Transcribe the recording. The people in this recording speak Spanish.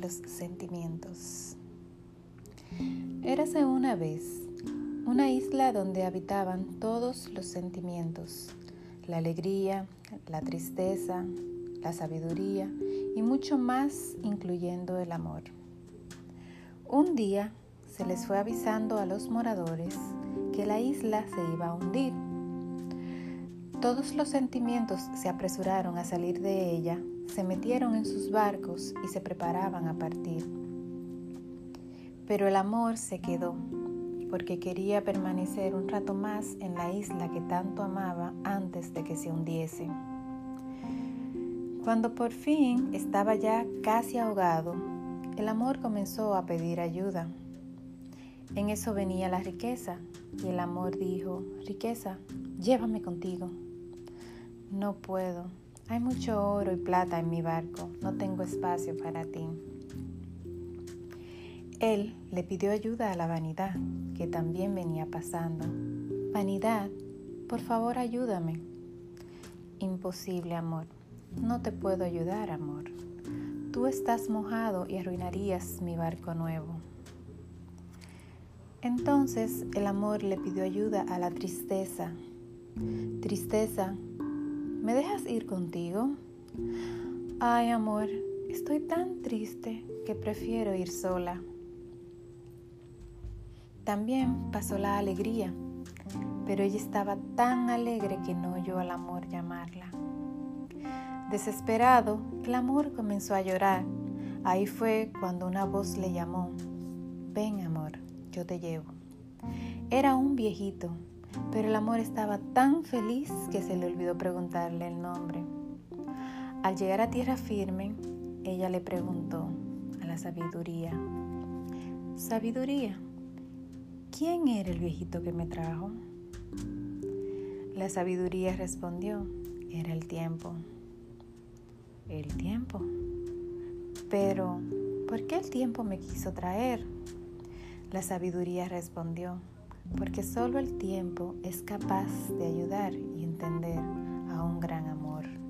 los sentimientos. Érase una vez una isla donde habitaban todos los sentimientos, la alegría, la tristeza, la sabiduría y mucho más, incluyendo el amor. Un día se les fue avisando a los moradores que la isla se iba a hundir. Todos los sentimientos se apresuraron a salir de ella, se metieron en sus barcos y se preparaban a partir. Pero el amor se quedó, porque quería permanecer un rato más en la isla que tanto amaba antes de que se hundiese. Cuando por fin estaba ya casi ahogado, el amor comenzó a pedir ayuda. En eso venía la riqueza y el amor dijo, riqueza, llévame contigo. No puedo, hay mucho oro y plata en mi barco, no tengo espacio para ti. Él le pidió ayuda a la vanidad, que también venía pasando. Vanidad, por favor ayúdame. Imposible, amor. No te puedo ayudar, amor. Tú estás mojado y arruinarías mi barco nuevo. Entonces el amor le pidió ayuda a la tristeza. Tristeza, ¿me dejas ir contigo? Ay, amor, estoy tan triste que prefiero ir sola. También pasó la alegría, pero ella estaba tan alegre que no oyó al amor llamarla. Desesperado, el amor comenzó a llorar. Ahí fue cuando una voz le llamó, ven amor, yo te llevo. Era un viejito, pero el amor estaba tan feliz que se le olvidó preguntarle el nombre. Al llegar a tierra firme, ella le preguntó a la sabiduría, sabiduría, ¿quién era el viejito que me trajo? La sabiduría respondió, era el tiempo. El tiempo. Pero, ¿por qué el tiempo me quiso traer? La sabiduría respondió, porque solo el tiempo es capaz de ayudar y entender a un gran amor.